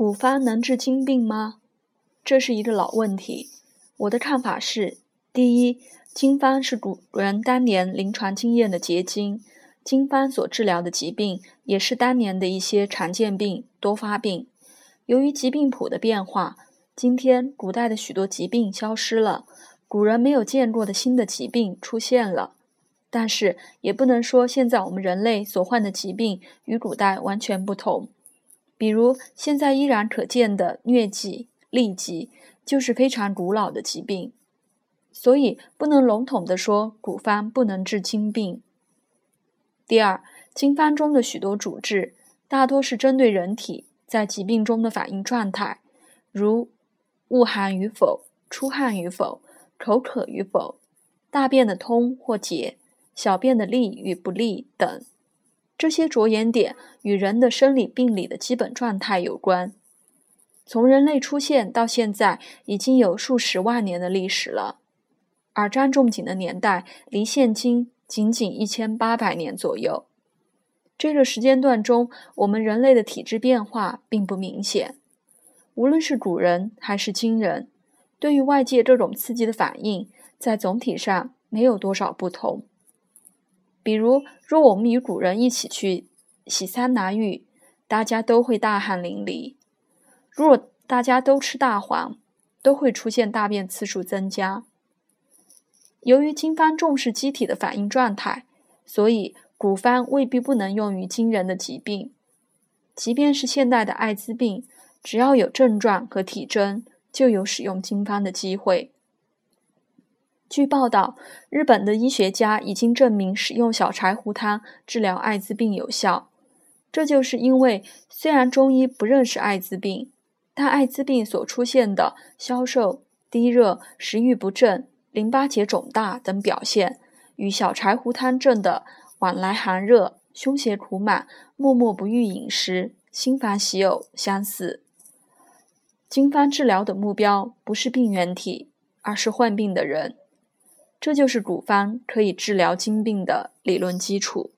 古方能治今病吗？这是一个老问题。我的看法是：第一，经方是古人当年临床经验的结晶，经方所治疗的疾病也是当年的一些常见病、多发病。由于疾病谱的变化，今天古代的许多疾病消失了，古人没有见过的新的疾病出现了。但是也不能说现在我们人类所患的疾病与古代完全不同。比如，现在依然可见的疟疾、痢疾，就是非常古老的疾病，所以不能笼统地说古方不能治今病。第二，经方中的许多主治，大多是针对人体在疾病中的反应状态，如恶寒与否、出汗与否、口渴与否、大便的通或结、小便的利与不利等。这些着眼点与人的生理病理的基本状态有关。从人类出现到现在，已经有数十万年的历史了，而张仲景的年代离现今仅仅一千八百年左右。这个时间段中，我们人类的体质变化并不明显。无论是古人还是今人，对于外界各种刺激的反应，在总体上没有多少不同。比如，若我们与古人一起去洗桑拿浴，大家都会大汗淋漓；若大家都吃大黄，都会出现大便次数增加。由于经方重视机体的反应状态，所以古方未必不能用于惊人的疾病。即便是现代的艾滋病，只要有症状和体征，就有使用经方的机会。据报道，日本的医学家已经证明使用小柴胡汤治疗艾滋病有效。这就是因为，虽然中医不认识艾滋病，但艾滋病所出现的消瘦、低热、食欲不振、淋巴结肿大等表现，与小柴胡汤症的往来寒热、胸胁苦满、默默不欲饮食、心烦喜呕相似。经方治疗的目标不是病原体，而是患病的人。这就是古方可以治疗经病的理论基础。